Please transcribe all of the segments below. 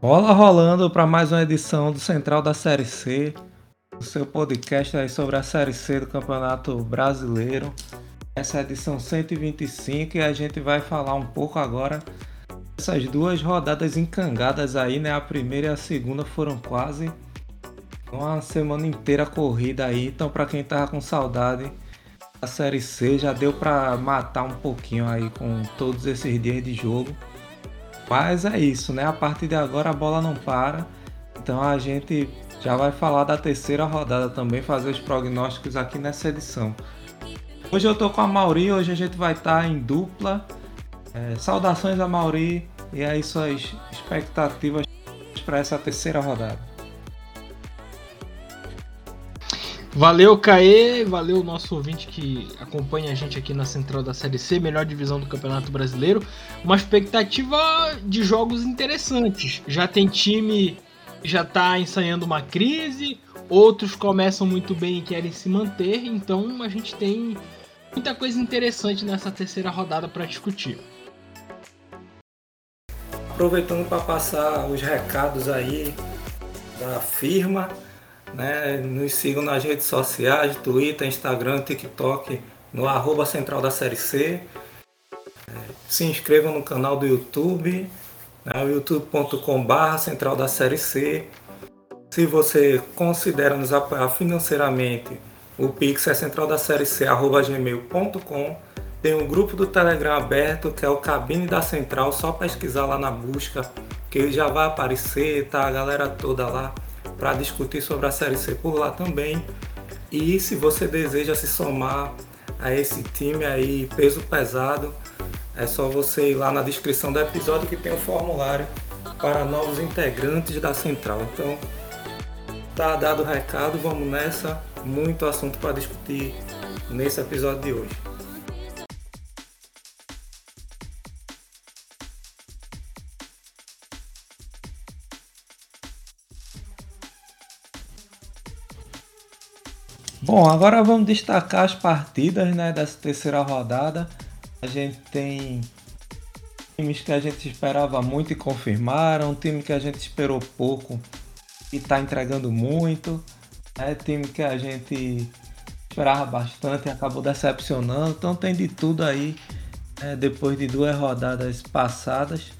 Bola rolando para mais uma edição do Central da Série C, o seu podcast aí sobre a Série C do Campeonato Brasileiro. Essa é a edição 125 e a gente vai falar um pouco agora dessas duas rodadas encangadas aí, né? A primeira e a segunda foram quase uma semana inteira corrida aí, então para quem tava com saudade da Série C já deu para matar um pouquinho aí com todos esses dias de jogo. Mas é isso, né? A partir de agora a bola não para. Então a gente já vai falar da terceira rodada também, fazer os prognósticos aqui nessa edição. Hoje eu tô com a Mauri, hoje a gente vai estar tá em dupla. É, saudações a Mauri e aí suas expectativas para essa terceira rodada. Valeu, Caê, valeu o nosso ouvinte que acompanha a gente aqui na Central da Série C, melhor divisão do Campeonato Brasileiro. Uma expectativa de jogos interessantes. Já tem time já está ensaiando uma crise, outros começam muito bem e querem se manter, então a gente tem muita coisa interessante nessa terceira rodada para discutir. Aproveitando para passar os recados aí da firma, né? Nos sigam nas redes sociais, Twitter, Instagram, TikTok, no arroba central da série C. É, se inscrevam no canal do YouTube, né? youtube.com.br central da série C. Se você considera nos apoiar financeiramente, o Pix é central da série gmail.com. Tem um grupo do Telegram aberto que é o Cabine da Central, só pesquisar lá na busca que ele já vai aparecer, tá a galera toda lá para discutir sobre a Série C por lá também. E se você deseja se somar a esse time aí peso pesado, é só você ir lá na descrição do episódio que tem um formulário para novos integrantes da central. Então, tá dado o recado, vamos nessa. Muito assunto para discutir nesse episódio de hoje. Bom, agora vamos destacar as partidas né, dessa terceira rodada. A gente tem times que a gente esperava muito e confirmaram, time que a gente esperou pouco e está entregando muito, é time que a gente esperava bastante e acabou decepcionando. Então tem de tudo aí né, depois de duas rodadas passadas.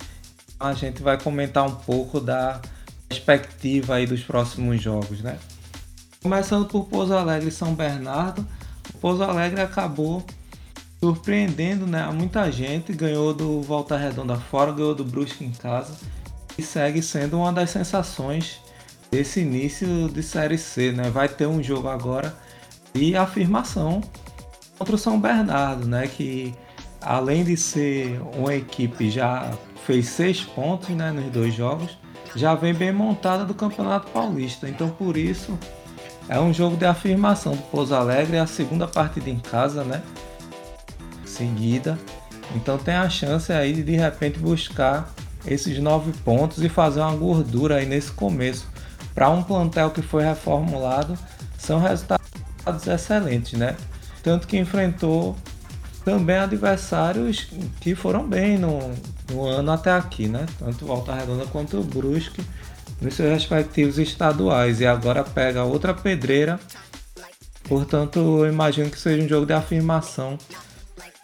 A gente vai comentar um pouco da perspectiva aí dos próximos jogos, né? Começando por Pouso Alegre e São Bernardo, Pouso Alegre acabou surpreendendo né, muita gente, ganhou do Volta Redonda fora, ganhou do Brusque em casa e segue sendo uma das sensações desse início de Série C. Né? Vai ter um jogo agora de afirmação contra o São Bernardo, né? que além de ser uma equipe já fez seis pontos né, nos dois jogos, já vem bem montada do Campeonato Paulista. Então por isso é um jogo de afirmação do Pouso Alegre, é a segunda partida em casa, né? Seguida. Então tem a chance aí de de repente buscar esses nove pontos e fazer uma gordura aí nesse começo. Para um plantel que foi reformulado, são resultados excelentes, né? Tanto que enfrentou também adversários que foram bem no, no ano até aqui, né? Tanto Volta Redonda quanto o Brusque nos seus respectivos estaduais e agora pega outra pedreira. Portanto, eu imagino que seja um jogo de afirmação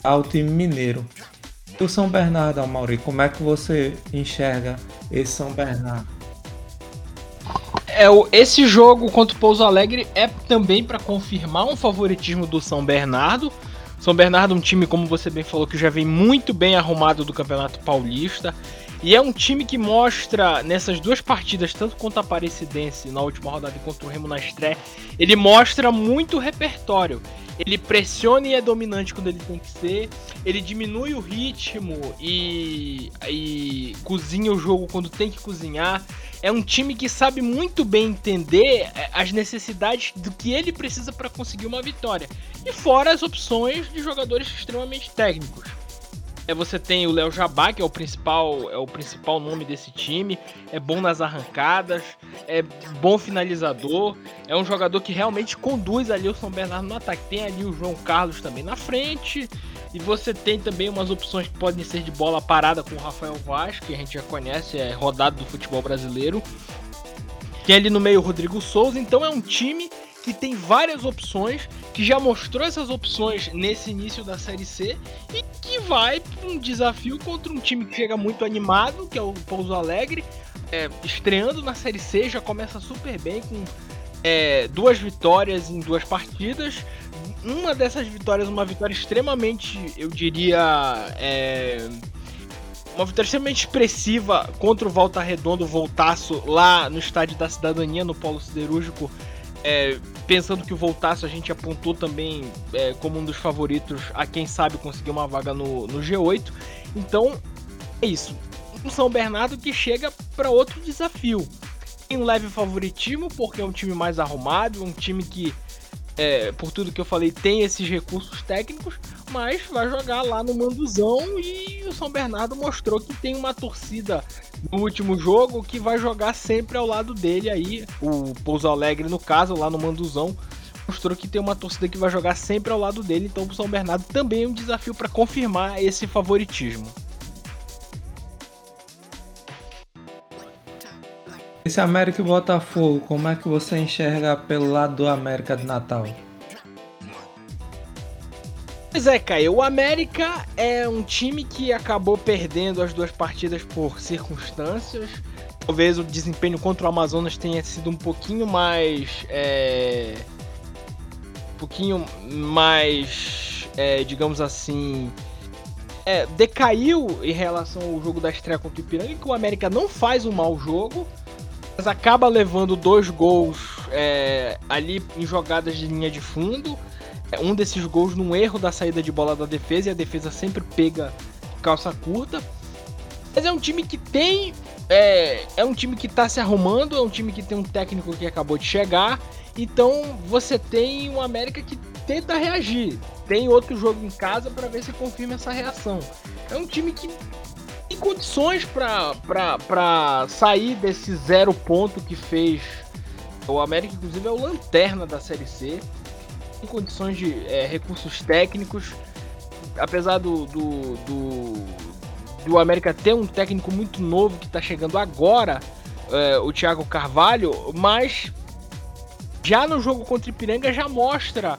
ao time mineiro. O São Bernardo, Amaury, como é que você enxerga esse São Bernardo? É, esse jogo contra o Pouso Alegre é também para confirmar um favoritismo do São Bernardo. São Bernardo, um time, como você bem falou, que já vem muito bem arrumado do Campeonato Paulista. E é um time que mostra nessas duas partidas, tanto contra a Aparecidense na última rodada e contra o Remo na estreia, ele mostra muito repertório. Ele pressiona e é dominante quando ele tem que ser. Ele diminui o ritmo e, e cozinha o jogo quando tem que cozinhar. É um time que sabe muito bem entender é, as necessidades do que ele precisa para conseguir uma vitória. E fora as opções de jogadores extremamente técnicos. É, você tem o Léo Jabá, que é o principal, é o principal nome desse time. É bom nas arrancadas, é bom finalizador. É um jogador que realmente conduz ali o São Bernardo no ataque. Tem ali o João Carlos também na frente. E você tem também umas opções que podem ser de bola parada com o Rafael Vaz, que a gente já conhece, é rodado do futebol brasileiro. Tem ali no meio o Rodrigo Souza, então é um time que tem várias opções, que já mostrou essas opções nesse início da Série C e que vai para um desafio contra um time que chega muito animado, que é o Pouso Alegre, é, estreando na Série C, já começa super bem com é, duas vitórias em duas partidas. Uma dessas vitórias, uma vitória extremamente, eu diria, é, uma vitória extremamente expressiva contra o Volta Redondo, Voltaço, lá no Estádio da Cidadania, no Polo Siderúrgico, é, pensando que o Voltaço a gente apontou também é, como um dos favoritos a quem sabe conseguir uma vaga no, no G8. Então é isso. Um São Bernardo que chega para outro desafio. Tem um leve favoritismo, porque é um time mais arrumado, um time que, é, por tudo que eu falei, tem esses recursos técnicos, mas vai jogar lá no Manduzão e o São Bernardo mostrou que tem uma torcida no último jogo que vai jogar sempre ao lado dele aí, o Pouso Alegre no caso, lá no Manduzão, mostrou que tem uma torcida que vai jogar sempre ao lado dele, então o São Bernardo também é um desafio para confirmar esse favoritismo. Esse América e Botafogo, como é que você enxerga pelo lado do América de Natal? Pois é, Caio. O América é um time que acabou perdendo as duas partidas por circunstâncias. Talvez o desempenho contra o Amazonas tenha sido um pouquinho mais. É... Um pouquinho mais. É, digamos assim. É, decaiu em relação ao jogo da estreia contra o Ipiranga, que o América não faz um mau jogo, mas acaba levando dois gols é, ali em jogadas de linha de fundo é um desses gols num erro da saída de bola da defesa e a defesa sempre pega calça curta. Mas é um time que tem. É, é um time que tá se arrumando, é um time que tem um técnico que acabou de chegar. Então você tem um América que tenta reagir. Tem outro jogo em casa para ver se confirma essa reação. É um time que condições para sair desse zero ponto que fez. O América, inclusive, é o lanterna da Série C em condições de é, recursos técnicos, apesar do, do, do, do, América ter um técnico muito novo que está chegando agora, é, o Thiago Carvalho, mas já no jogo contra o Ipiranga já mostra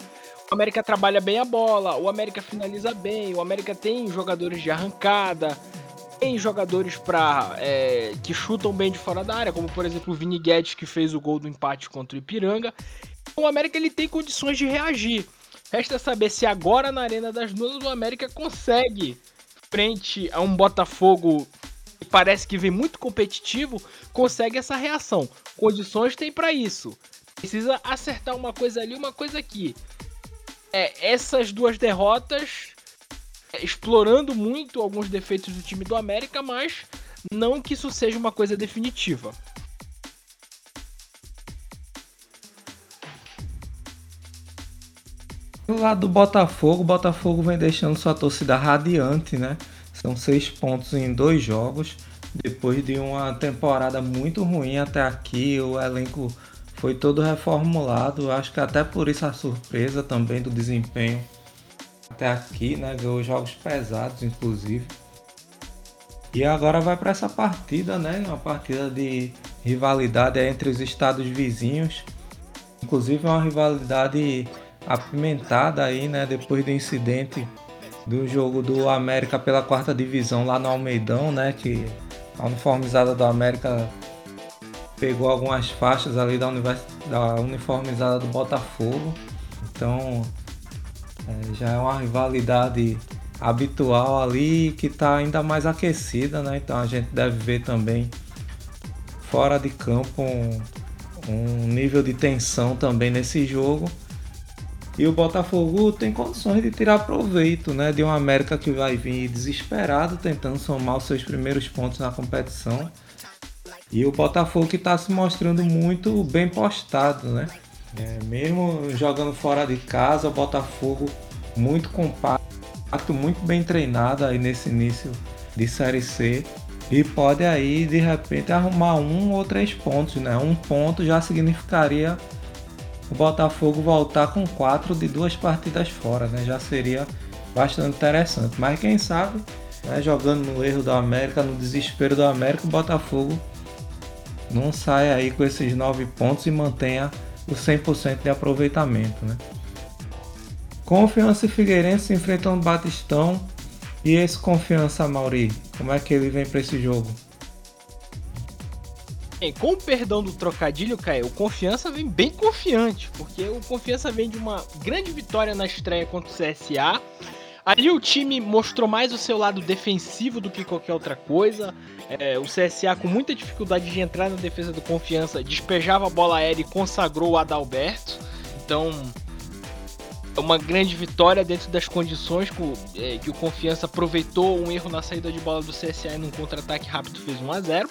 o América trabalha bem a bola, o América finaliza bem, o América tem jogadores de arrancada, tem jogadores para é, que chutam bem de fora da área, como por exemplo o Vini Guedes que fez o gol do empate contra o Ipiranga o América ele tem condições de reagir. Resta saber se agora na Arena das Dunas o América consegue, frente a um Botafogo que parece que vem muito competitivo, consegue essa reação. Condições tem para isso. Precisa acertar uma coisa ali, uma coisa aqui. É, essas duas derrotas explorando muito alguns defeitos do time do América, mas não que isso seja uma coisa definitiva. Do lado do Botafogo, o Botafogo vem deixando sua torcida radiante, né? São seis pontos em dois jogos. Depois de uma temporada muito ruim até aqui, o elenco foi todo reformulado. Acho que até por isso a surpresa também do desempenho até aqui, né? Ganhou jogos pesados, inclusive. E agora vai para essa partida, né? Uma partida de rivalidade entre os estados vizinhos. Inclusive uma rivalidade apimentada aí, né? Depois do incidente do jogo do América pela quarta divisão lá no Almeidão, né? Que a uniformizada do América pegou algumas faixas ali da, univers... da uniformizada do Botafogo. Então é, já é uma rivalidade habitual ali que está ainda mais aquecida, né? Então a gente deve ver também fora de campo um, um nível de tensão também nesse jogo. E o Botafogo tem condições de tirar proveito né, de uma América que vai vir desesperado tentando somar os seus primeiros pontos na competição. E o Botafogo que está se mostrando muito bem postado, né? É, mesmo jogando fora de casa, o Botafogo muito compacto, muito bem treinado aí nesse início de Série C. E pode aí de repente arrumar um ou três pontos, né? Um ponto já significaria o Botafogo voltar com quatro de duas partidas fora, né? Já seria bastante interessante. Mas quem sabe, né, jogando no erro do América, no desespero do América, o Botafogo não sai aí com esses 9 pontos e mantenha o 100% de aproveitamento. Né? Confiança e Figueirense enfrentam o Batistão. E esse Confiança, Mauri, como é que ele vem para esse jogo? Com o perdão do trocadilho, Caio, o Confiança vem bem confiante, porque o Confiança vem de uma grande vitória na estreia contra o CSA. Ali o time mostrou mais o seu lado defensivo do que qualquer outra coisa. É, o CSA com muita dificuldade de entrar na defesa do Confiança, despejava a bola aérea e consagrou o Adalberto. Então, é uma grande vitória dentro das condições que, é, que o Confiança aproveitou um erro na saída de bola do CSA e num contra-ataque rápido fez 1 a 0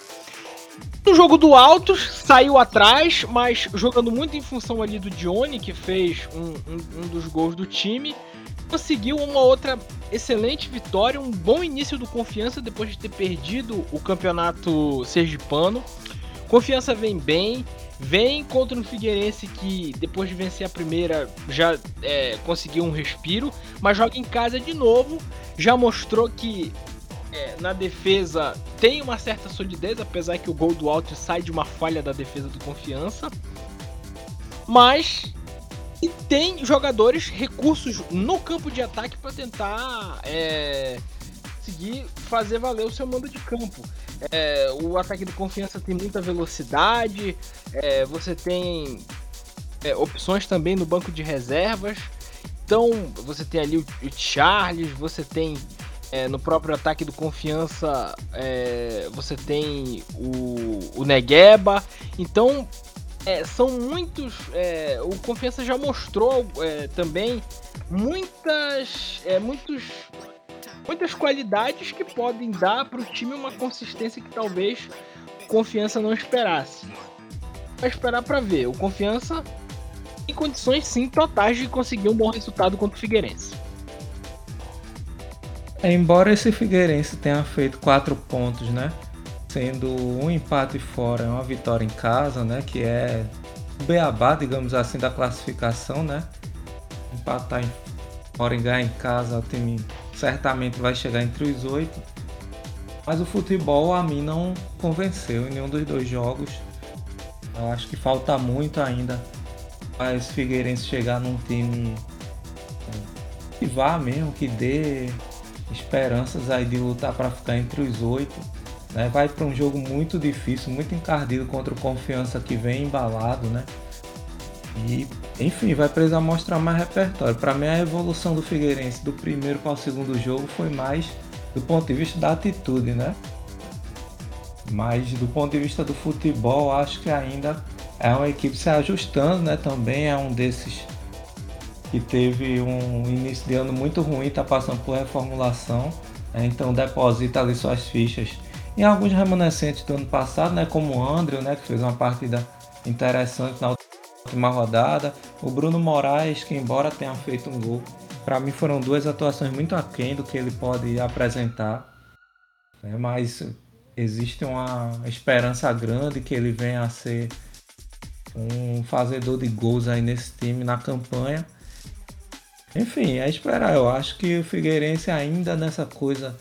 no jogo do Altos, saiu atrás, mas jogando muito em função ali do Dione, que fez um, um, um, dos gols do time. Conseguiu uma outra excelente vitória, um bom início do Confiança depois de ter perdido o campeonato sergipano. Confiança vem bem, vem contra um Figueirense que depois de vencer a primeira já é, conseguiu um respiro, mas joga em casa de novo. Já mostrou que é, na defesa tem uma certa solidez, apesar que o gol do Alto sai de uma falha da defesa do Confiança. Mas e tem jogadores, recursos no campo de ataque para tentar é, conseguir fazer valer o seu mando de campo. É, o ataque do Confiança tem muita velocidade, é, você tem é, opções também no banco de reservas. Então você tem ali o, o Charles, você tem é, no próprio ataque do Confiança é, você tem o, o Negueba. Então é, são muitos. É, o Confiança já mostrou é, também muitas, é, muitos, muitas qualidades que podem dar para o time uma consistência que talvez Confiança não esperasse. Vai esperar para ver. O Confiança tem condições sim totais de conseguir um bom resultado contra o Figueirense. É, embora esse Figueirense tenha feito quatro pontos, né? Sendo um empate fora e uma vitória em casa, né? Que é o beabá, digamos assim, da classificação, né? Empatar em, fora e ganhar em casa, o time certamente vai chegar entre os oito. Mas o futebol a mim não convenceu em nenhum dos dois jogos. Eu acho que falta muito ainda para esse Figueirense chegar num time que vá mesmo, que dê esperanças aí de lutar para ficar entre os oito. Né? Vai para um jogo muito difícil, muito encardido contra o Confiança que vem embalado, né? E, enfim, vai precisar mostrar mais repertório. Para mim, a evolução do Figueirense do primeiro para o segundo jogo foi mais do ponto de vista da atitude, né? Mas do ponto de vista do futebol, acho que ainda é uma equipe se ajustando, né? Também é um desses que teve um início de ano muito ruim, está passando por reformulação, né? então deposita ali suas fichas em alguns remanescentes do ano passado, né? como o André, né? que fez uma partida interessante na última rodada, o Bruno Moraes, que embora tenha feito um gol, para mim foram duas atuações muito aquém do que ele pode apresentar, né? mas existe uma esperança grande que ele venha a ser um fazedor de gols aí nesse time na campanha enfim, é esperar. Eu acho que o Figueirense ainda nessa coisa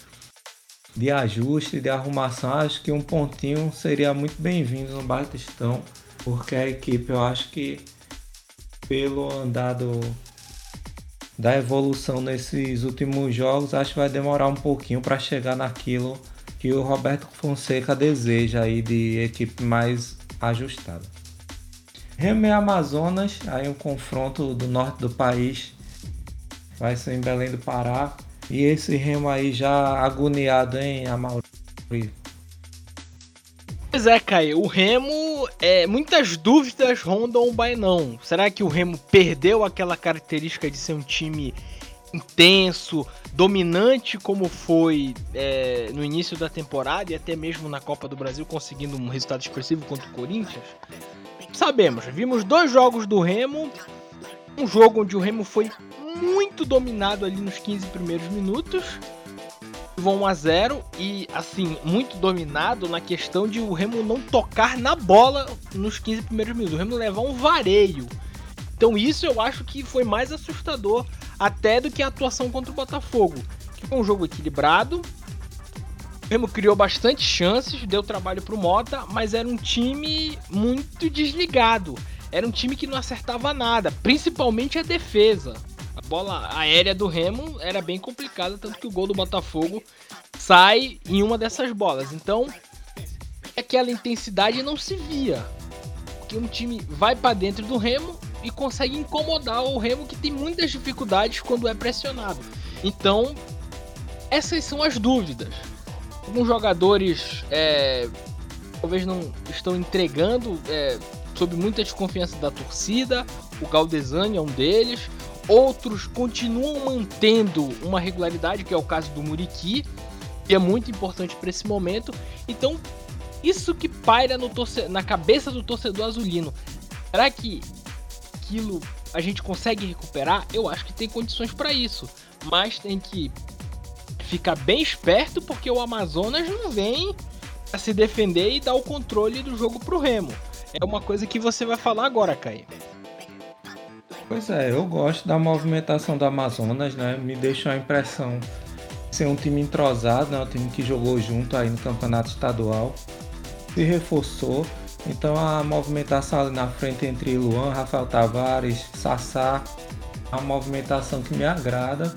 de ajuste, de arrumação, acho que um pontinho seria muito bem-vindo no Batistão, porque a equipe, eu acho que pelo andado da evolução nesses últimos jogos, acho que vai demorar um pouquinho para chegar naquilo que o Roberto Fonseca deseja aí de equipe mais ajustada. Remy Amazonas, aí um confronto do norte do país vai ser em Belém do Pará. E esse remo aí já agoniado, hein, Amauri? Pois é, Caio, o Remo, é, muitas dúvidas rondam o Bainão. Será que o Remo perdeu aquela característica de ser um time intenso, dominante como foi é, no início da temporada e até mesmo na Copa do Brasil, conseguindo um resultado expressivo contra o Corinthians? Sabemos, vimos dois jogos do Remo, um jogo onde o Remo foi muito dominado ali nos 15 primeiros minutos. Vão 1 a 0 e assim, muito dominado na questão de o Remo não tocar na bola nos 15 primeiros minutos. O Remo levar um vareio. Então isso eu acho que foi mais assustador até do que a atuação contra o Botafogo, que foi um jogo equilibrado. O Remo criou bastante chances, deu trabalho pro Mota, mas era um time muito desligado. Era um time que não acertava nada, principalmente a defesa. A bola aérea do Remo era bem complicada, tanto que o gol do Botafogo sai em uma dessas bolas. Então, aquela intensidade não se via. Porque um time vai para dentro do Remo e consegue incomodar o Remo que tem muitas dificuldades quando é pressionado. Então, essas são as dúvidas. Alguns jogadores é, talvez não estão entregando é, sob muita desconfiança da torcida. O Galdesani é um deles. Outros continuam mantendo uma regularidade, que é o caso do Muriqui, que é muito importante para esse momento. Então, isso que paira torce... na cabeça do torcedor azulino. Será que aquilo a gente consegue recuperar? Eu acho que tem condições para isso, mas tem que ficar bem esperto porque o Amazonas não vem a se defender e dar o controle do jogo pro Remo. É uma coisa que você vai falar agora, Caio. Pois é, eu gosto da movimentação do Amazonas, né? Me deixa a impressão de ser um time entrosado, né? Um time que jogou junto aí no campeonato estadual se reforçou. Então a movimentação ali na frente entre Luan, Rafael Tavares, Sassá, é uma movimentação que me agrada.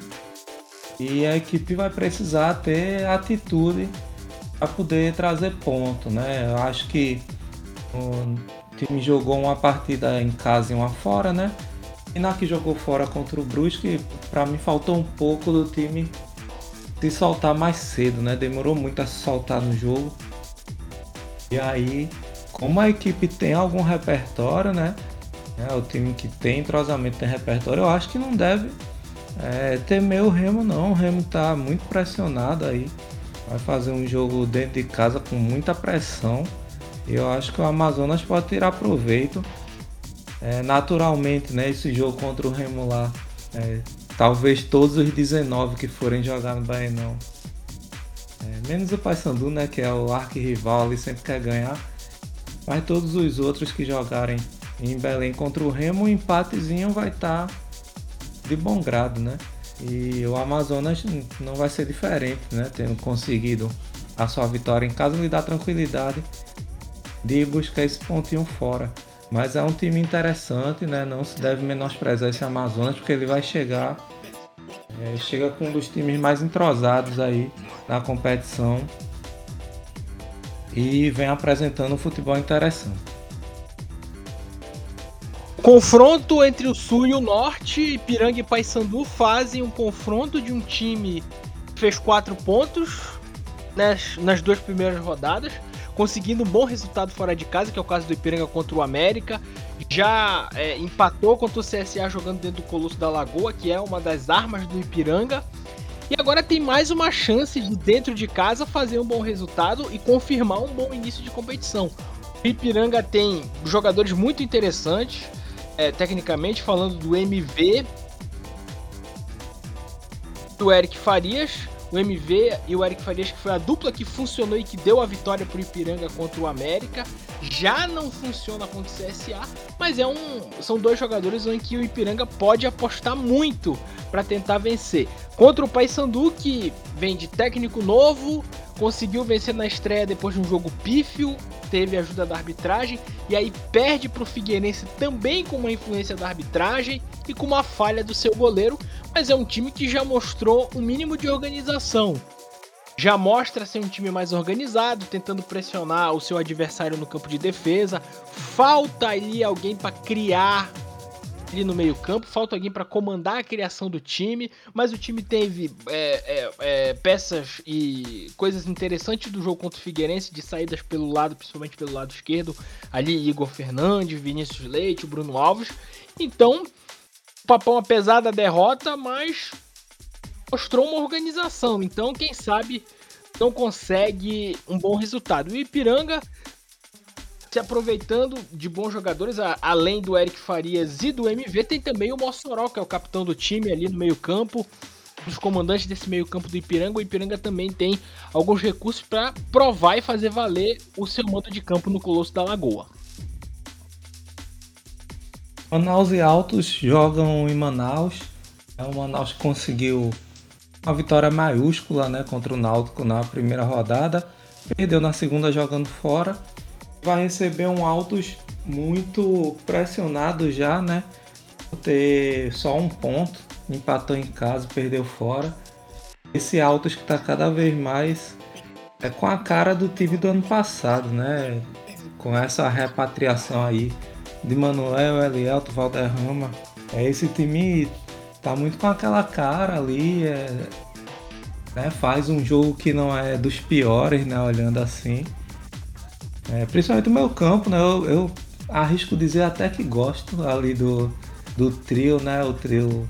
E a equipe vai precisar ter atitude para poder trazer ponto, né? Eu acho que o time jogou uma partida em casa e uma fora, né? Na que jogou fora contra o Brusque, para mim faltou um pouco do time se soltar mais cedo, né? Demorou muito a se soltar no jogo. E aí, como a equipe tem algum repertório, né? É, o time que tem entrosamento tem repertório, eu acho que não deve é, temer o Remo não. O Remo tá muito pressionado aí. Vai fazer um jogo dentro de casa com muita pressão. E eu acho que o Amazonas pode tirar proveito. É, naturalmente, né? Esse jogo contra o Remo lá. É, talvez todos os 19 que forem jogar no Baenão é, menos o Paysandu, né, que é o arquirrival ali, sempre quer ganhar. Mas todos os outros que jogarem em Belém contra o Remo, o empatezinho vai estar tá de bom grado, né? E o Amazonas não vai ser diferente, né? Tendo conseguido a sua vitória em casa, lhe dá tranquilidade de buscar esse pontinho fora. Mas é um time interessante, né? Não se deve menosprezar esse Amazonas, porque ele vai chegar é, chega com um dos times mais entrosados aí na competição e vem apresentando um futebol interessante. Confronto entre o Sul e o Norte, Ipiranga e Paysandu fazem um confronto de um time que fez quatro pontos nas, nas duas primeiras rodadas, conseguindo um bom resultado fora de casa, que é o caso do Ipiranga contra o América, já é, empatou contra o CSA jogando dentro do Colosso da Lagoa, que é uma das armas do Ipiranga. E agora tem mais uma chance de dentro de casa fazer um bom resultado e confirmar um bom início de competição. O Ipiranga tem jogadores muito interessantes, é, tecnicamente falando do MV, do Eric Farias, o MV e o Eric Farias, que foi a dupla que funcionou e que deu a vitória para o Ipiranga contra o América. Já não funciona contra o CSA, mas é um, são dois jogadores em que o Ipiranga pode apostar muito para tentar vencer. Contra o Paysandu, que vem de técnico novo, conseguiu vencer na estreia depois de um jogo pífio, teve ajuda da arbitragem e aí perde para o Figueirense também com uma influência da arbitragem e com uma falha do seu goleiro, mas é um time que já mostrou um mínimo de organização. Já mostra ser um time mais organizado, tentando pressionar o seu adversário no campo de defesa. Falta ali alguém para criar ali no meio-campo, falta alguém para comandar a criação do time, mas o time teve é, é, é, peças e coisas interessantes do jogo contra o Figueirense, de saídas pelo lado, principalmente pelo lado esquerdo, ali Igor Fernandes, Vinícius Leite, Bruno Alves. Então, o Papão, apesar da derrota, mas mostrou uma organização, então quem sabe não consegue um bom resultado. O Ipiranga se aproveitando de bons jogadores, além do Eric Farias e do MV, tem também o Mossoró, que é o capitão do time ali no meio-campo, dos comandantes desse meio-campo do Ipiranga. O Ipiranga também tem alguns recursos para provar e fazer valer o seu mando de campo no Colosso da Lagoa. Manaus e Altos jogam em Manaus. É, o Manaus conseguiu uma vitória maiúscula né, contra o Náutico na primeira rodada. Perdeu na segunda jogando fora. Vai receber um Altos muito pressionado já, né? Por ter só um ponto. Empatou em casa, perdeu fora. Esse Altos que está cada vez mais é com a cara do time do ano passado, né? Com essa repatriação aí de Manuel, Elielto, Valderrama. É, esse time tá muito com aquela cara ali, é, né, faz um jogo que não é dos piores, né, olhando assim. É, principalmente o meu campo, né, eu, eu, arrisco dizer até que gosto ali do, do trio, né, o trio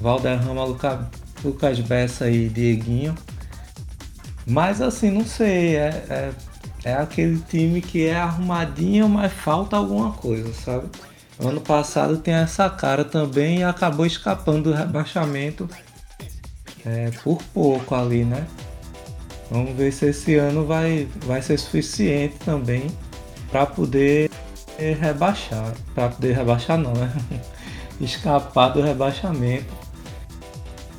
Valderrama, Luca, Lucas Bessa e Dieguinho. Mas assim, não sei, é, é, é aquele time que é arrumadinho, mas falta alguma coisa, sabe? Ano passado tem essa cara também e acabou escapando do rebaixamento é, por pouco ali, né? Vamos ver se esse ano vai, vai ser suficiente também para poder rebaixar. Para poder rebaixar não, né? Escapar do rebaixamento.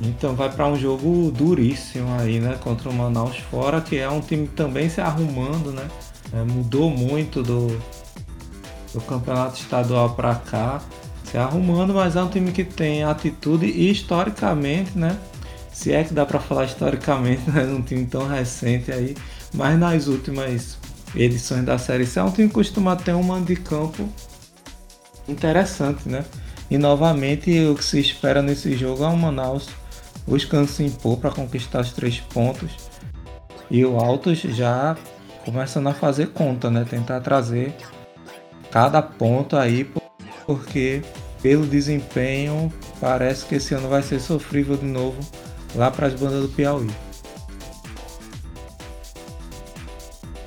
Então vai para um jogo duríssimo aí, né? Contra o Manaus fora, que é um time também se arrumando, né? É, mudou muito do, do campeonato estadual para cá, se arrumando, mas é um time que tem atitude e historicamente, né? Se é que dá para falar historicamente, né? Um time tão recente aí, mas nas últimas edições da série C é um time que costuma ter um mando de campo interessante, né? E novamente o que se espera nesse jogo é o Manaus buscando se impor para conquistar os três pontos. E o Altos já começando a fazer conta, né? Tentar trazer cada ponto aí, porque pelo desempenho parece que esse ano vai ser sofrível de novo lá para as bandas do Piauí.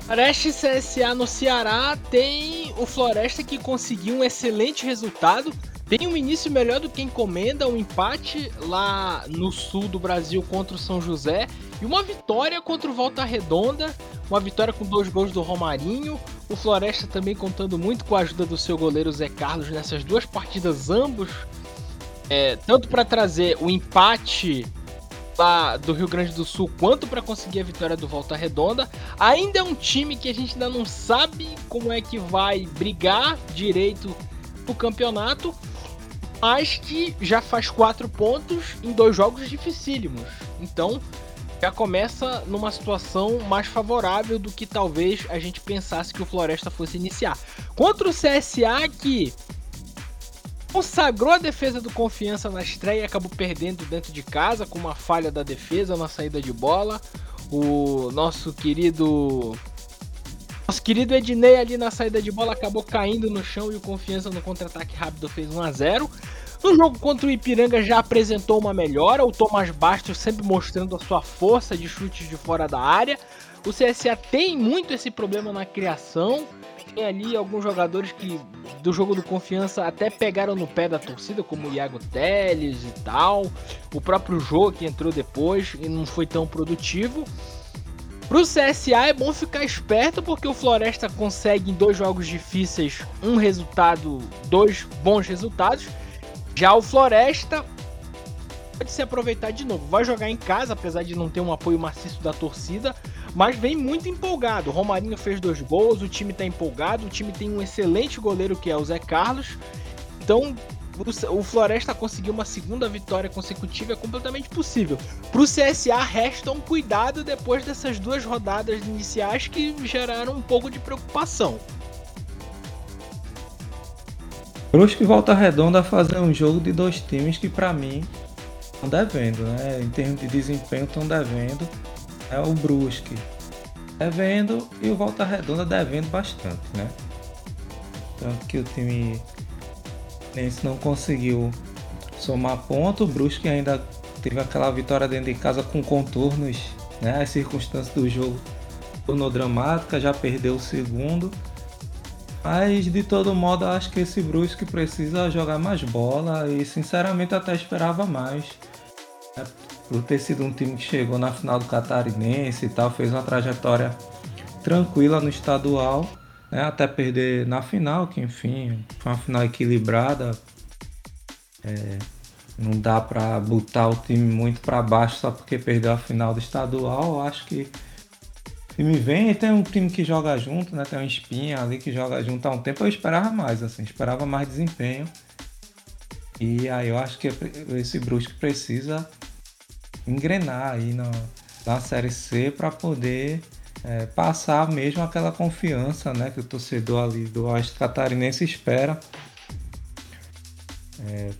Areste CSA no Ceará tem o Floresta que conseguiu um excelente resultado. Tem um início melhor do que encomenda, um empate lá no sul do Brasil contra o São José e uma vitória contra o Volta Redonda, uma vitória com dois gols do Romarinho, o Floresta também contando muito com a ajuda do seu goleiro Zé Carlos nessas duas partidas, ambos, é, tanto para trazer o empate lá do Rio Grande do Sul, quanto para conseguir a vitória do Volta Redonda. Ainda é um time que a gente ainda não sabe como é que vai brigar direito o campeonato, mas que já faz quatro pontos em dois jogos dificílimos. Então, já começa numa situação mais favorável do que talvez a gente pensasse que o Floresta fosse iniciar. Contra o CSA que consagrou a defesa do Confiança na estreia e acabou perdendo dentro de casa com uma falha da defesa na saída de bola. O nosso querido nosso querido Ednei ali na saída de bola acabou caindo no chão e o Confiança no contra-ataque rápido fez 1 a 0. No jogo contra o Ipiranga já apresentou uma melhora, o Thomas Bastos sempre mostrando a sua força de chutes de fora da área. O CSA tem muito esse problema na criação. Tem ali alguns jogadores que do jogo do confiança até pegaram no pé da torcida, como o Iago Teles e tal. O próprio jogo que entrou depois e não foi tão produtivo. Pro CSA é bom ficar esperto porque o Floresta consegue em dois jogos difíceis um resultado, dois bons resultados já o Floresta pode se aproveitar de novo. Vai jogar em casa, apesar de não ter um apoio maciço da torcida, mas vem muito empolgado. O Romarinho fez dois gols, o time tá empolgado, o time tem um excelente goleiro que é o Zé Carlos. Então, o Floresta conseguir uma segunda vitória consecutiva é completamente possível. Para o CSA resta um cuidado depois dessas duas rodadas iniciais que geraram um pouco de preocupação. Brusque Volta Redonda a fazer um jogo de dois times que para mim estão devendo, né? Em termos de desempenho estão devendo. É o Brusque devendo e o Volta Redonda devendo bastante, né? Tanto que o time Nense não conseguiu somar ponto, o Brusque ainda teve aquela vitória dentro de casa com contornos, né? As circunstâncias do jogo tornou dramática, já perdeu o segundo mas de todo modo, acho que esse Brusque precisa jogar mais bola e sinceramente até esperava mais. Né? Por ter sido um time que chegou na final do Catarinense e tal, fez uma trajetória tranquila no estadual, né? até perder na final, que enfim, foi uma final equilibrada. É, não dá para botar o time muito para baixo só porque perdeu a final do estadual. Acho que time vem e tem um time que joga junto, né? Tem um espinha ali que joga junto há um tempo. Eu esperava mais, assim, esperava mais desempenho. E aí eu acho que esse Brusque precisa engrenar aí na, na Série C para poder é, passar mesmo aquela confiança né, que o torcedor ali do Oeste Catarinense espera é,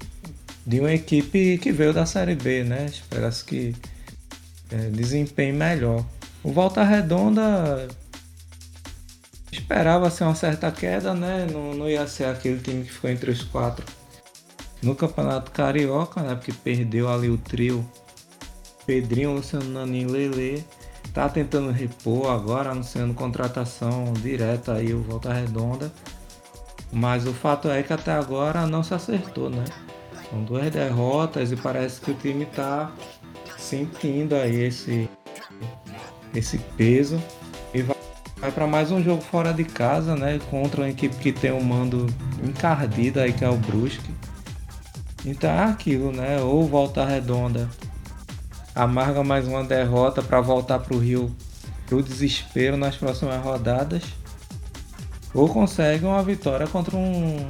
de uma equipe que veio da Série B, né? Espera-se que é, desempenhe melhor. O Volta Redonda esperava ser uma certa queda, né? Não, não ia ser aquele time que ficou entre os quatro no Campeonato Carioca, né? Porque perdeu ali o trio Pedrinho, Luciano Naninho Lele. Tá tentando repor agora, anunciando contratação direta aí o Volta Redonda. Mas o fato é que até agora não se acertou, né? São duas derrotas e parece que o time tá sentindo aí esse, esse peso. E vai, vai para mais um jogo fora de casa, né? Contra uma equipe que tem um mando encardido aí, que é o Brusque. Então é aquilo, né? Ou volta redonda, amarga mais uma derrota para voltar para o Rio pro desespero nas próximas rodadas, ou consegue uma vitória contra um,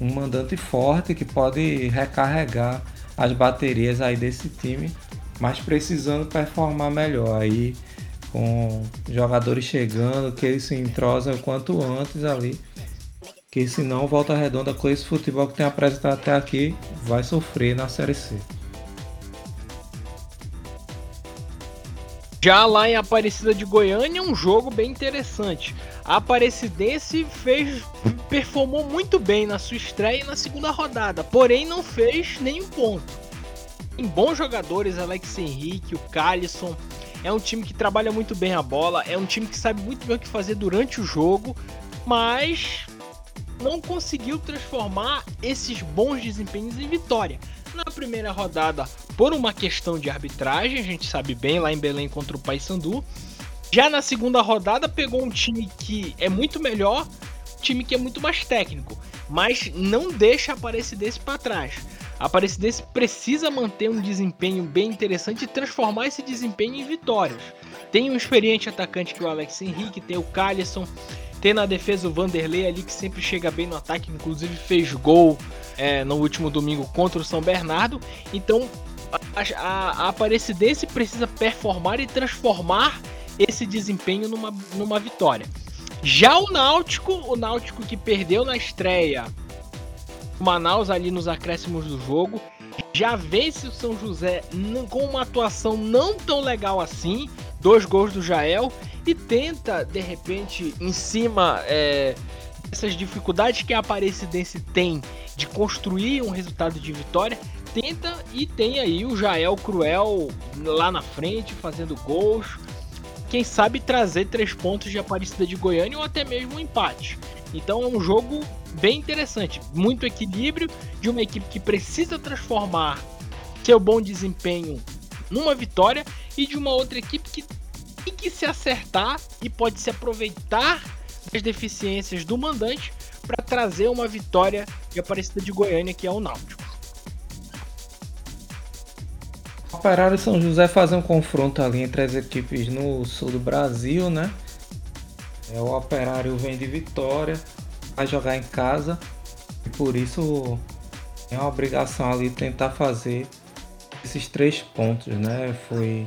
um mandante forte que pode recarregar as baterias aí desse time, mas precisando performar melhor aí com jogadores chegando, que eles se entrosam o quanto antes ali que senão Volta Redonda com esse futebol que tem apresentado até aqui vai sofrer na Série C. Já lá em Aparecida de Goiânia, um jogo bem interessante. A Aparecidense fez, performou muito bem na sua estreia na segunda rodada, porém não fez nenhum ponto. Tem bons jogadores, Alex Henrique, o Calisson. É um time que trabalha muito bem a bola, é um time que sabe muito bem o que fazer durante o jogo, mas não conseguiu transformar esses bons desempenhos em vitória. Na primeira rodada, por uma questão de arbitragem, a gente sabe bem, lá em Belém contra o Paysandu. Já na segunda rodada, pegou um time que é muito melhor, time que é muito mais técnico, mas não deixa a Aparecidense para trás. A Aparecidense precisa manter um desempenho bem interessante e transformar esse desempenho em vitórias. Tem um experiente atacante que é o Alex Henrique, tem o Calisson, tem na defesa o Vanderlei ali que sempre chega bem no ataque, inclusive fez gol é, no último domingo contra o São Bernardo. Então a, a, a Aparecidense precisa performar e transformar esse desempenho numa, numa vitória. Já o Náutico, o Náutico que perdeu na estreia Manaus ali nos acréscimos do jogo, já vence o São José com uma atuação não tão legal assim, dois gols do Jael. E tenta, de repente, em cima é, dessas dificuldades que a Aparecidense tem de construir um resultado de vitória, tenta e tem aí o Jael Cruel lá na frente, fazendo gols. Quem sabe trazer três pontos de Aparecida de Goiânia ou até mesmo um empate. Então é um jogo bem interessante, muito equilíbrio de uma equipe que precisa transformar seu bom desempenho numa vitória e de uma outra equipe que tem que se acertar e pode se aproveitar das deficiências do mandante para trazer uma vitória de Aparecida de Goiânia, que é o Náutico. Operário São José fazer um confronto ali entre as equipes no sul do Brasil, né? É, o Operário vem de vitória, vai jogar em casa e por isso é uma obrigação ali tentar fazer esses três pontos, né? Foi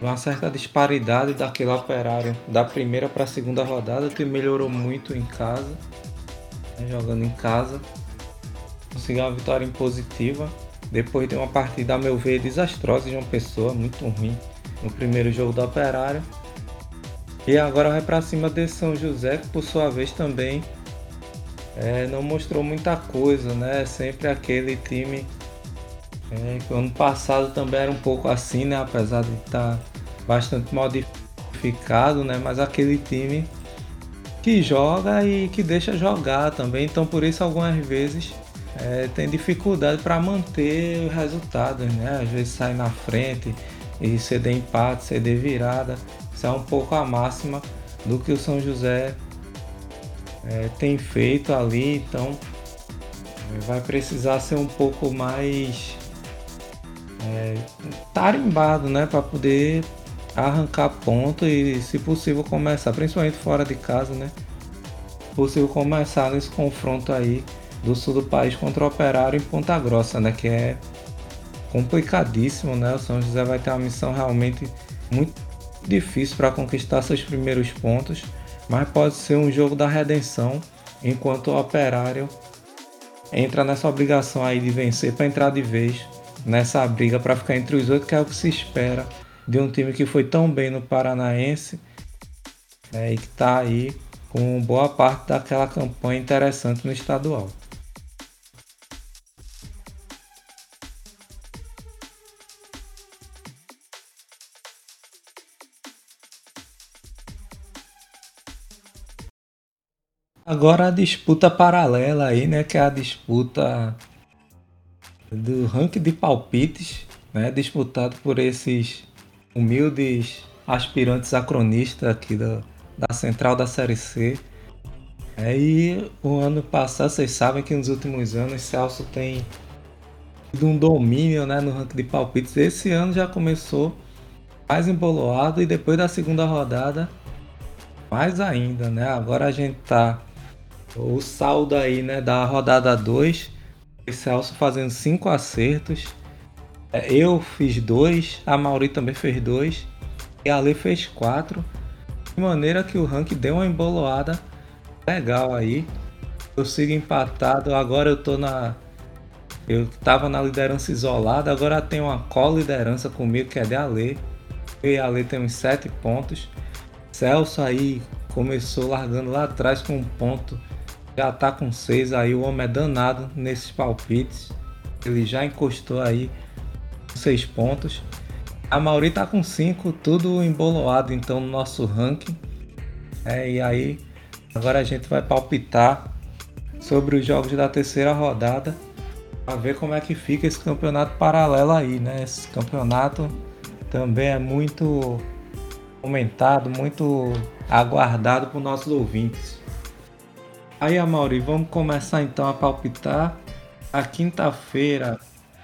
uma certa disparidade daquele operário da primeira para a segunda rodada, que melhorou muito em casa, né, jogando em casa. Conseguiu uma vitória impositiva, depois de uma partida, a meu ver, desastrosa de uma pessoa, muito ruim, no primeiro jogo do operário. E agora vai para cima de São José, que por sua vez também é, não mostrou muita coisa, né? Sempre aquele time é, ano passado também era um pouco assim, né? Apesar de estar tá bastante modificado, né? Mas aquele time que joga e que deixa jogar também. Então por isso algumas vezes é, tem dificuldade para manter os resultados, né? Às vezes sai na frente e ceder empate, ceder virada. Isso é um pouco a máxima do que o São José é, tem feito ali. Então vai precisar ser um pouco mais é, tarimbado, né, para poder arrancar ponto e, se possível, começar, principalmente fora de casa, né? Possível começar nesse confronto aí do sul do país contra o Operário em Ponta Grossa, né? Que é complicadíssimo, né? O São José vai ter uma missão realmente muito difícil para conquistar seus primeiros pontos, mas pode ser um jogo da redenção, enquanto o Operário entra nessa obrigação aí de vencer para entrar de vez nessa briga para ficar entre os oito, que é o que se espera de um time que foi tão bem no Paranaense é, e que está aí com boa parte daquela campanha interessante no estadual. Agora a disputa paralela aí, né, que é a disputa do ranking de palpites, né, disputado por esses humildes aspirantes a cronista aqui da, da central da Série C. É, e o ano passado, vocês sabem que nos últimos anos Celso tem tido um domínio né, no ranking de palpites. Esse ano já começou mais emboloado e depois da segunda rodada mais ainda, né? Agora a gente tá o saldo aí, né, da rodada 2, o Celso fazendo 5 acertos. É, eu fiz dois, a Mauri também fez dois e a Ale fez quatro. De maneira que o ranking deu uma emboloada legal aí. Eu sigo empatado, agora eu tô na. Eu tava na liderança isolada, agora tem uma co-liderança comigo que é de Ale. Eu e a Ale temos 7 pontos. Celso aí começou largando lá atrás com um ponto já tá com 6 aí, o homem é danado nesses palpites. Ele já encostou aí 6 pontos. A Mauri tá com 5, tudo emboloado então no nosso ranking. É, e aí agora a gente vai palpitar sobre os jogos da terceira rodada para ver como é que fica esse campeonato paralelo aí, né? Esse campeonato também é muito comentado, muito aguardado por nossos ouvintes. Aí, Amaury, vamos começar então a palpitar. A quinta-feira,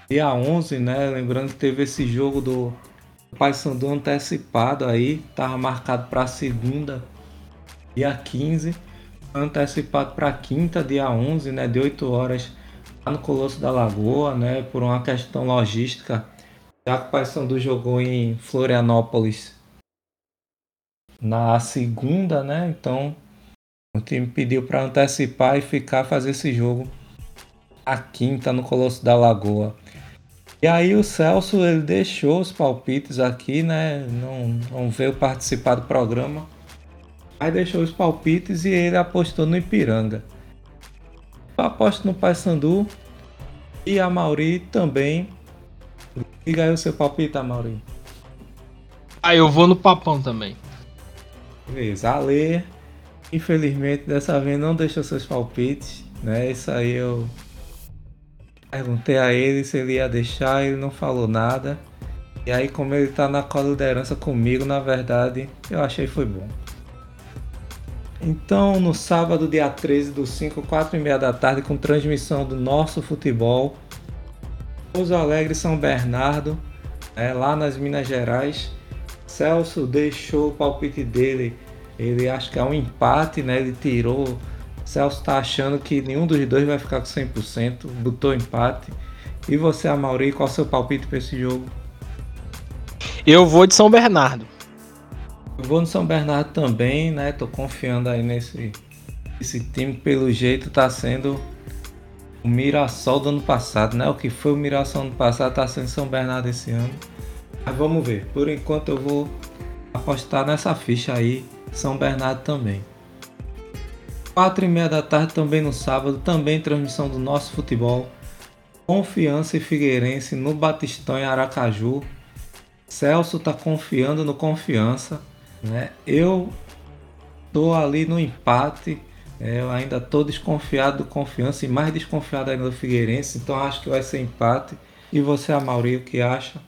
dia 11, né? Lembrando que teve esse jogo do Paysandu antecipado aí, tava marcado para segunda, dia 15, antecipado para quinta, dia 11, né? De 8 horas lá no Colosso da Lagoa, né? Por uma questão logística, já que o Paysandu jogou em Florianópolis na segunda, né? Então o time pediu para antecipar e ficar fazer esse jogo a quinta no Colosso da Lagoa. E aí o Celso ele deixou os palpites aqui, né? Não, não veio participar do programa. Aí deixou os palpites e ele apostou no Ipiranga. Eu aposto no Paysandu e a Mauri também. Diga aí o seu palpite, Mauri. Ah, eu vou no Papão também. Beleza, Ale Infelizmente, dessa vez não deixou seus palpites, né? Isso aí eu perguntei a ele se ele ia deixar, ele não falou nada. E aí, como ele tá na co-liderança comigo, na verdade, eu achei foi bom. Então, no sábado, dia 13 do 5, 4 e meia da tarde, com transmissão do nosso futebol, Pouso Alegre São Bernardo, né, lá nas Minas Gerais. Celso deixou o palpite dele ele acha que é um empate, né? Ele tirou. Celso tá achando que nenhum dos dois vai ficar com 100%, botou empate. E você, Amauri, qual é o seu palpite para esse jogo? Eu vou de São Bernardo. Eu vou no São Bernardo também, né? Tô confiando aí nesse esse time, pelo jeito tá sendo o Mirassol do ano passado, né? O que foi o Mirassol ano passado tá sendo São Bernardo esse ano. Mas vamos ver. Por enquanto eu vou apostar nessa ficha aí são Bernardo também. 4 e meia da tarde também no sábado, também transmissão do nosso futebol. Confiança e Figueirense no Batistão em Aracaju. Celso tá confiando no Confiança, né? Eu tô ali no empate. É, eu ainda tô desconfiado do Confiança e mais desconfiado ainda do Figueirense, então acho que vai ser empate. E você, Amaury, o que acha?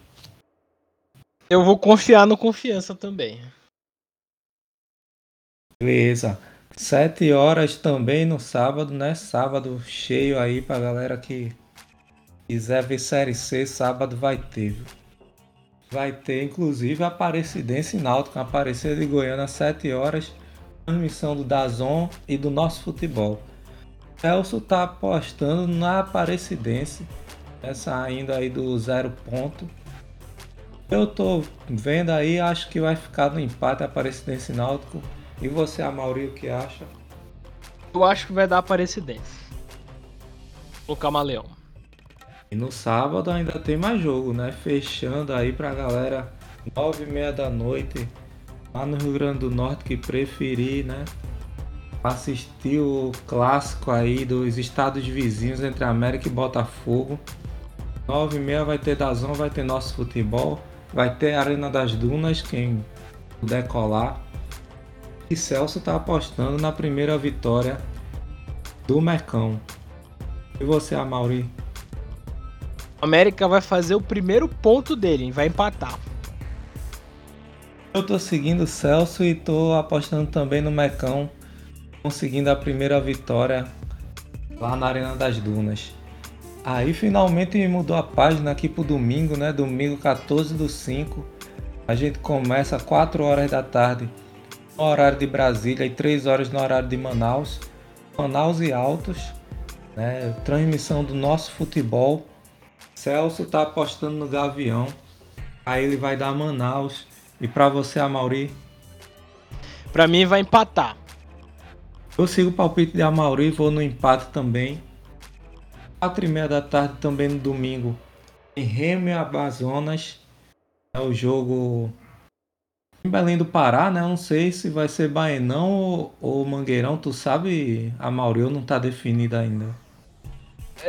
Eu vou confiar no Confiança também. Beleza. Sete horas também no sábado, né? Sábado cheio aí pra galera que quiser ver Série C, sábado vai ter. Vai ter inclusive Aparecidense Náutico, Aparecida de Goiânia às 7 horas, transmissão do Dazon e do nosso futebol. Celso tá apostando na Aparecidense, né, saindo aí do zero ponto. Eu tô vendo aí, acho que vai ficar no empate Aparecidense Náutico. E você, Amaury, o que acha? Eu acho que vai dar Aparecidense. O Camaleão. E no sábado ainda tem mais jogo, né? Fechando aí pra galera, nove e meia da noite, lá no Rio Grande do Norte que preferir, né? Assistir o clássico aí dos estados vizinhos entre América e Botafogo. Nove e meia vai ter Dazão, vai ter nosso futebol, vai ter Arena das Dunas, quem puder colar. E Celso tá apostando na primeira vitória do Mecão. E você, Amaury? América vai fazer o primeiro ponto dele, vai empatar. Eu tô seguindo o Celso e tô apostando também no Mecão, conseguindo a primeira vitória lá na Arena das Dunas. Aí finalmente mudou a página aqui pro domingo, né? Domingo 14 do 5. A gente começa às 4 horas da tarde no horário de Brasília e 3 horas no horário de Manaus. Manaus e Altos, né? Transmissão do nosso futebol Celso tá apostando no Gavião. Aí ele vai dar Manaus. E para você, Amauri? Para mim vai empatar. Eu sigo o palpite de Amauri, vou no empate também. 4 e meia da tarde também no domingo. Em Remo e Amazonas. É o jogo em Belém do Pará, né? Eu não sei se vai ser Baenão ou, ou Mangueirão. Tu sabe, Amauri, não tá definido ainda.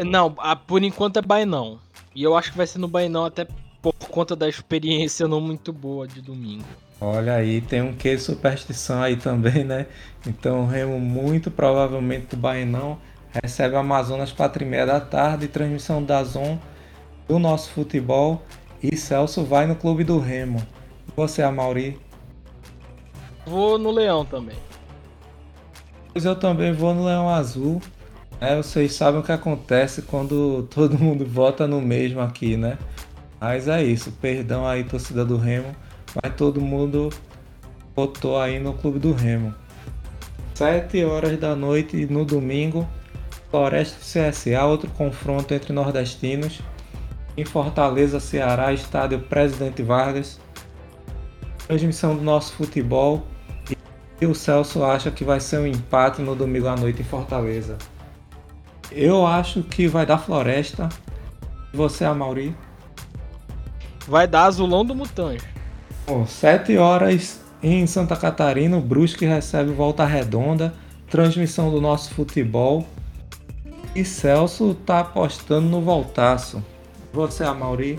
Não, por enquanto é Baenão. E eu acho que vai ser no Bainão até por conta da experiência não muito boa de domingo. Olha aí, tem um que superstição aí também, né? Então o Remo muito provavelmente do Bainão recebe o Amazonas 4 e meia da tarde, transmissão da Zon do nosso futebol e Celso vai no clube do Remo. Você, Amauri? Vou no Leão também. Pois eu também vou no Leão Azul. É, vocês sabem o que acontece quando todo mundo vota no mesmo aqui, né? Mas é isso, perdão aí, torcida do Remo, mas todo mundo votou aí no Clube do Remo. 7 horas da noite no domingo, Floresta CSA, outro confronto entre nordestinos. Em Fortaleza, Ceará, estádio Presidente Vargas. Transmissão do nosso futebol. E o Celso acha que vai ser um empate no domingo à noite em Fortaleza. Eu acho que vai dar Floresta. Você, Amauri? Vai dar Azulão do Mutange. Bom, 7 horas em Santa Catarina, o Brusque recebe Volta Redonda, transmissão do nosso futebol. E Celso tá apostando no voltaço. Você, Amauri?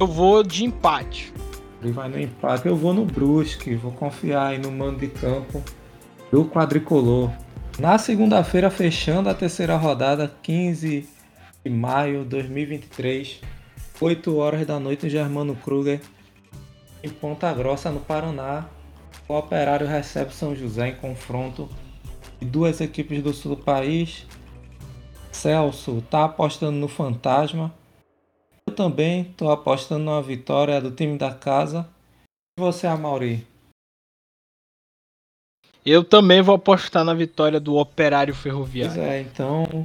Eu vou de empate. Ele vai no empate. Eu vou no Brusque. Vou confiar aí no mando de campo do quadricolor. Na segunda-feira, fechando a terceira rodada, 15 de maio de 2023, 8 horas da noite Germano Kruger, em Ponta Grossa, no Paraná. O Operário recebe São José em confronto de duas equipes do sul do país. Celso está apostando no Fantasma. Eu também estou apostando na vitória do time da casa. E você, Amauri? Eu também vou apostar na vitória do Operário Ferroviário. Pois é, então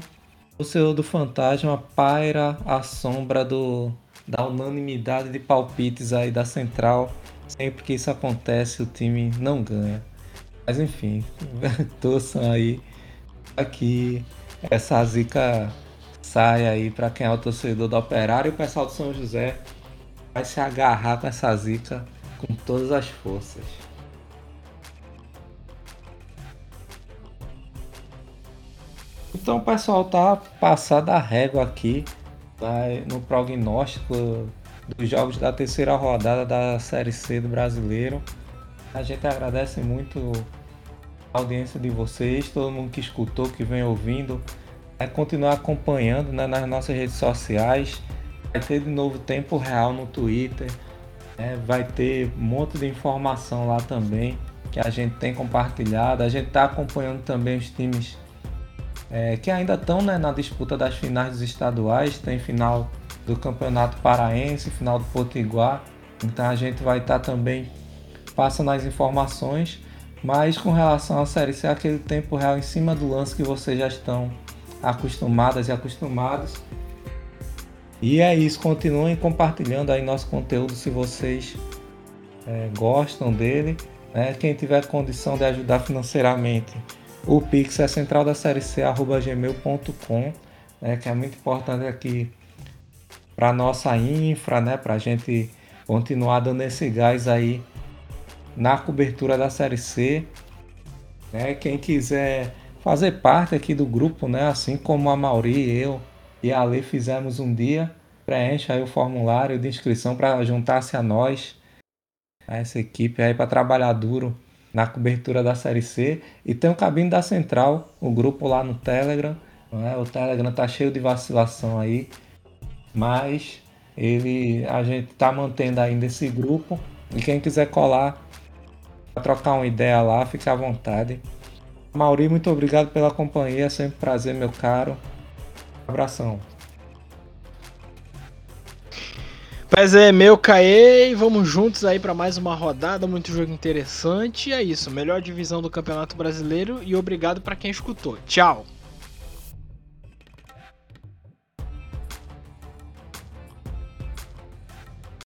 o Senhor do Fantasma paira a sombra do, da unanimidade de palpites aí da Central. Sempre que isso acontece, o time não ganha. Mas enfim, torçam aí aqui essa zica sai aí para quem é o torcedor do Operário e o pessoal do São José vai se agarrar com essa zica com todas as forças. Então o pessoal tá passado a régua aqui tá, no prognóstico dos jogos da terceira rodada da Série C do Brasileiro. A gente agradece muito a audiência de vocês, todo mundo que escutou, que vem ouvindo. Vai continuar acompanhando né, nas nossas redes sociais. Vai ter de novo tempo real no Twitter. Né, vai ter um monte de informação lá também que a gente tem compartilhado. A gente está acompanhando também os times é, que ainda estão né, na disputa das finais dos estaduais, tem final do Campeonato Paraense, final do Potiguar. Então a gente vai estar tá também passando as informações, mas com relação à série C, aquele tempo real em cima do lance que vocês já estão acostumadas e acostumados. E é isso, continuem compartilhando aí nosso conteúdo se vocês é, gostam dele. Né? Quem tiver condição de ajudar financeiramente, o Pix é central da série C, gmail.com, né? que é muito importante aqui para nossa infra, né? para a gente continuar dando esse gás aí na cobertura da série C. Né? Quem quiser fazer parte aqui do grupo, né? assim como a Mauri, eu e a Ale fizemos um dia, preencha aí o formulário de inscrição para juntar-se a nós, a essa equipe aí para trabalhar duro na cobertura da Série C. E tem o Cabine da Central, o grupo lá no Telegram. Né? O Telegram tá cheio de vacilação aí, mas ele a gente tá mantendo ainda esse grupo. E quem quiser colar trocar uma ideia lá, fique à vontade. Mauri, muito obrigado pela companhia, é sempre prazer, meu caro. Abração. É meu Caê e vamos juntos aí para mais uma rodada, muito jogo interessante. E é isso, melhor divisão do Campeonato Brasileiro e obrigado para quem escutou. Tchau.